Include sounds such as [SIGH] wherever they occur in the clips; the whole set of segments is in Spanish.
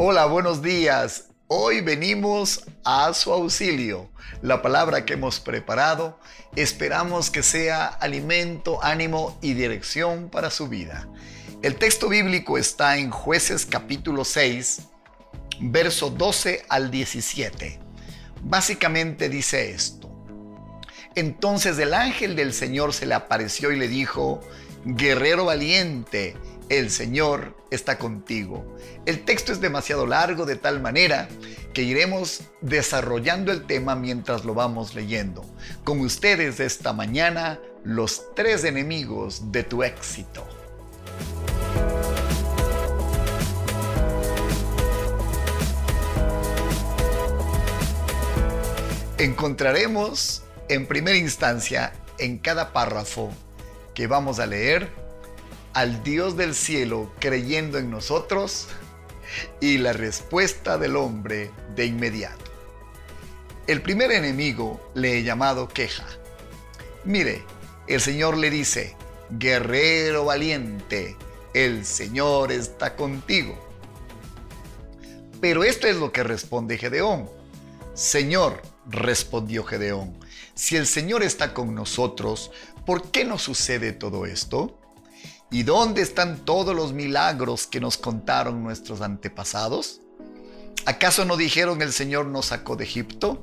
Hola, buenos días. Hoy venimos a su auxilio. La palabra que hemos preparado esperamos que sea alimento, ánimo y dirección para su vida. El texto bíblico está en jueces capítulo 6, verso 12 al 17. Básicamente dice esto. Entonces el ángel del Señor se le apareció y le dijo, guerrero valiente, el Señor está contigo. El texto es demasiado largo de tal manera que iremos desarrollando el tema mientras lo vamos leyendo. Con ustedes esta mañana, los tres enemigos de tu éxito. Encontraremos en primera instancia en cada párrafo que vamos a leer al Dios del cielo creyendo en nosotros y la respuesta del hombre de inmediato. El primer enemigo le he llamado queja. Mire, el Señor le dice, guerrero valiente, el Señor está contigo. Pero esto es lo que responde Gedeón. Señor, respondió Gedeón, si el Señor está con nosotros, ¿por qué nos sucede todo esto? ¿Y dónde están todos los milagros que nos contaron nuestros antepasados? ¿Acaso no dijeron el Señor nos sacó de Egipto?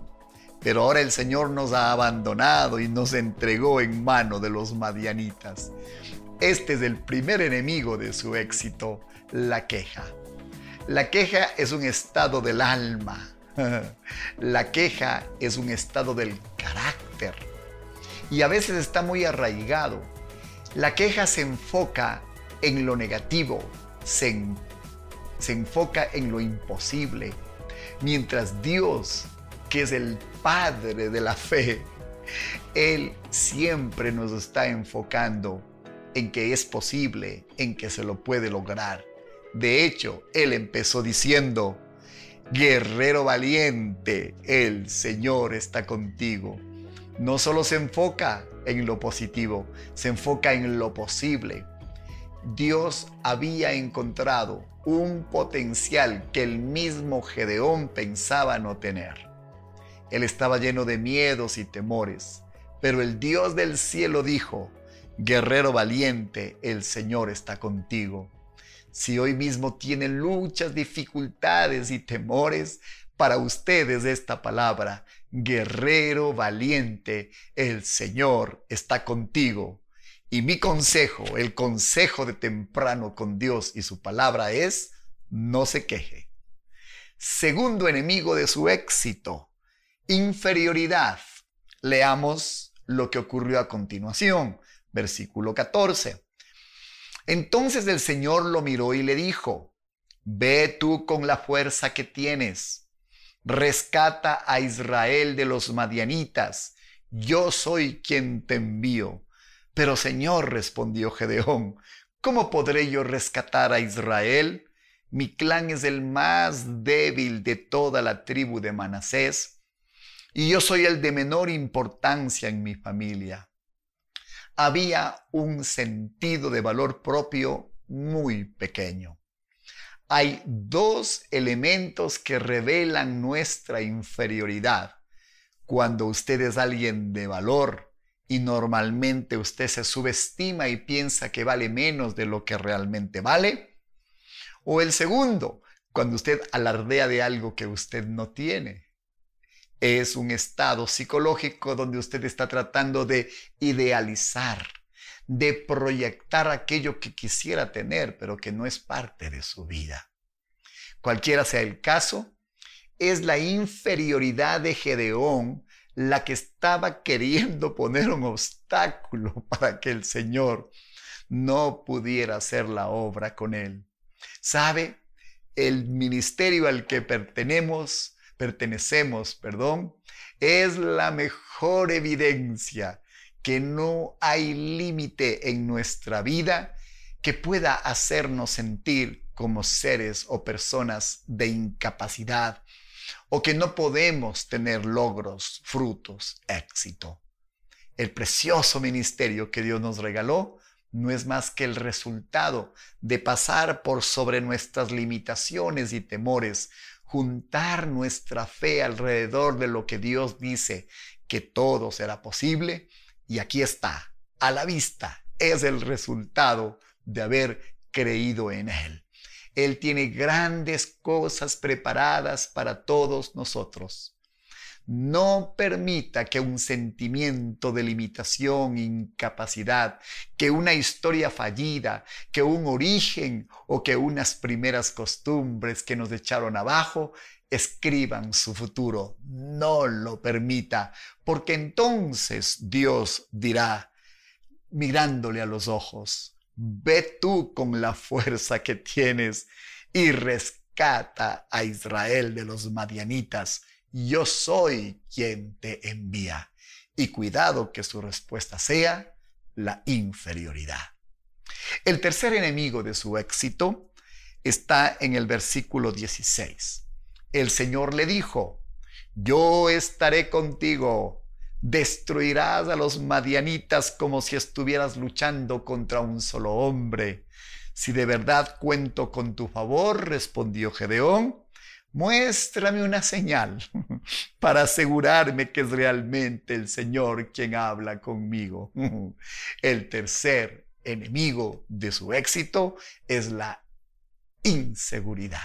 Pero ahora el Señor nos ha abandonado y nos entregó en mano de los madianitas. Este es el primer enemigo de su éxito, la queja. La queja es un estado del alma. [LAUGHS] La queja es un estado del carácter. Y a veces está muy arraigado la queja se enfoca en lo negativo, se, enfoca en lo imposible, mientras Dios, que es el Padre de la fe, Él siempre nos está enfocando en que es posible, en que se lo puede lograr. De hecho, Él empezó diciendo, guerrero valiente, el Señor está contigo. No solo se enfoca en lo positivo, se enfoca en lo posible. Dios había encontrado un potencial que el mismo Gedeón pensaba no tener. Él estaba lleno de miedos y temores, pero el Dios del cielo dijo, guerrero valiente, el Señor está contigo. Si hoy mismo tienen luchas, dificultades y temores, para ustedes esta palabra, guerrero valiente, el Señor está contigo. Y mi consejo, el consejo de temprano con Dios y su palabra es, no se queje. Segundo enemigo de su éxito, inferioridad. Leamos lo que ocurrió a continuación, versículo 14. Entonces el Señor lo miró y le dijo, ve tú con la fuerza que tienes rescata a Israel de los madianitas, yo soy quien te envío. Pero Señor, respondió Gedeón, ¿cómo podré yo rescatar a Israel? Mi clan es el más débil de toda la tribu de Manasés, y yo soy el de menor importancia en mi familia. Había un sentido de valor propio muy pequeño hay dos elementos que revelan nuestra inferioridad. Cuando usted es alguien de valor y normalmente usted se subestima y piensa que vale menos de lo que realmente vale. O el segundo, cuando usted alardea de algo que usted no tiene. Es un estado psicológico donde usted está tratando de idealizar, de proyectar aquello que quisiera tener, pero que no es parte de su vida. Cualquiera sea el caso, es la inferioridad de Gedeón la que estaba queriendo poner un obstáculo [LAUGHS] para que el Señor no pudiera hacer la obra con él. ¿Sabe? El ministerio al que pertenecemos, pertenecemos, perdón, es la mejor evidencia que no hay límite en nuestra vida que pueda hacernos sentir como seres o personas de incapacidad o que no podemos tener logros, frutos, éxito. El precioso ministerio que Dios nos regaló no es más que el resultado de pasar por sobre nuestras limitaciones y temores, juntar nuestra fe alrededor de lo que Dios dice, que todo será posible, y aquí está, a la vista, es el resultado de haber creído en Él. Él tiene grandes cosas preparadas para todos nosotros. No permita que un sentimiento de limitación, incapacidad, que una historia fallida, que un origen o que unas primeras costumbres que nos echaron abajo escriban su futuro. No lo permita, porque entonces Dios dirá, mirándole a los ojos, ve tú con la fuerza que tienes y rescata a Israel de los madianitas yo soy quien te envía. Y cuidado que su respuesta sea la inferioridad. El tercer enemigo de su éxito está en el versículo 16. El Señor le dijo, yo estaré contigo, destruirás a los madianitas como si estuvieras luchando contra un solo hombre. Si de verdad cuento con tu favor, respondió Gedeón, Muéstrame una señal [LAUGHS] para asegurarme que es realmente el Señor quien habla conmigo. [LAUGHS] El tercer enemigo de su éxito es la inseguridad.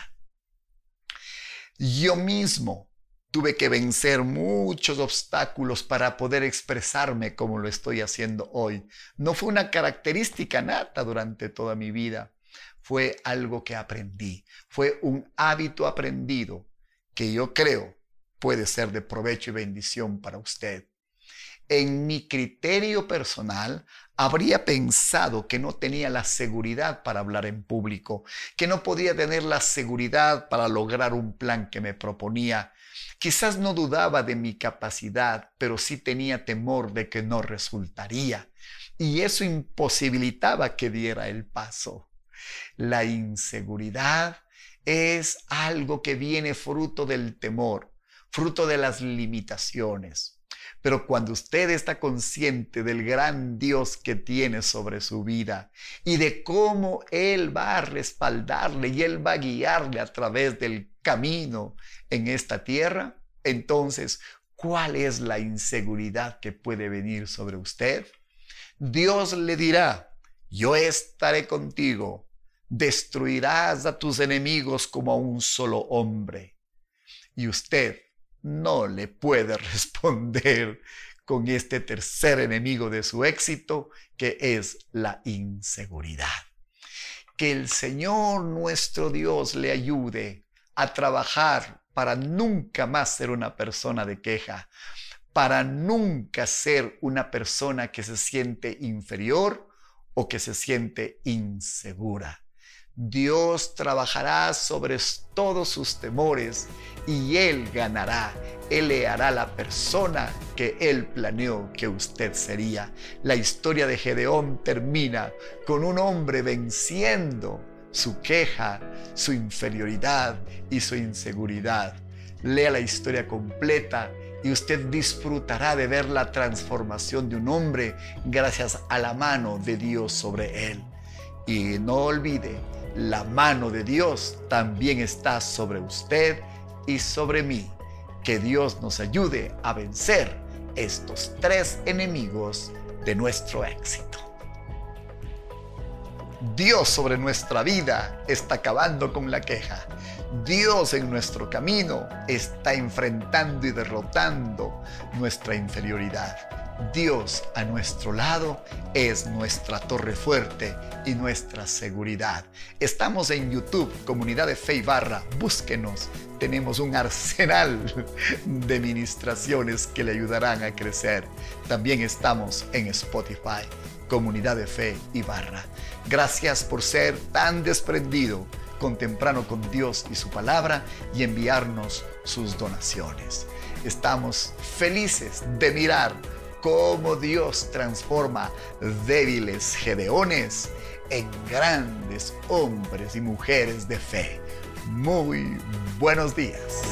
Yo mismo tuve que vencer muchos obstáculos para poder expresarme como lo estoy haciendo hoy. No fue una característica nata durante toda mi vida fue algo que aprendí, fue un hábito aprendido que yo creo puede ser de provecho y bendición para usted. En mi criterio personal, habría pensado que no tenía la seguridad para hablar en público, que no podía tener la seguridad para lograr un plan que me proponía. Quizás no dudaba de mi capacidad, pero sí tenía temor de que no resultaría. Y eso imposibilitaba que diera el paso. La inseguridad es algo que viene fruto del temor, fruto de las limitaciones. Pero cuando usted está consciente del gran Dios que tiene sobre su vida y de cómo Él va a respaldarle y Él va a guiarle a través del camino en esta tierra, entonces, ¿cuál es la inseguridad que puede venir sobre usted? Dios le dirá, yo estaré contigo destruirás a tus enemigos como a un solo hombre. Y usted no le puede [LAUGHS] responder con este tercer enemigo de su éxito, que es la inseguridad. Que el Señor nuestro Dios le ayude a trabajar para nunca más ser una persona de queja, para nunca ser una persona que se siente inferior o que se siente insegura. Dios trabajará sobre todos sus temores y Él ganará. Él le hará la persona que Él planeó que usted sería. La historia de Gedeón termina con un hombre venciendo su queja, su inferioridad y su inseguridad. Lea la historia completa y usted disfrutará de ver la transformación de un hombre gracias a la mano de Dios sobre él. Y no olvide, la mano de Dios también está sobre usted y sobre mí. Que Dios nos ayude a vencer estos tres enemigos de nuestro éxito. Dios sobre nuestra vida está acabando con la queja. Dios en nuestro camino está enfrentando y derrotando nuestra inferioridad. Dios a nuestro lado es nuestra torre fuerte y nuestra seguridad. Estamos en YouTube, Comunidad de Fe y Barra. Búsquenos. Tenemos un arsenal de ministraciones que le ayudarán a crecer. También estamos en Spotify, Comunidad de Fe y Barra. Gracias por ser tan desprendido con temprano con Dios y su palabra y enviarnos sus donaciones. Estamos felices de mirar cómo Dios transforma débiles gedeones en grandes hombres y mujeres de fe. Muy buenos días.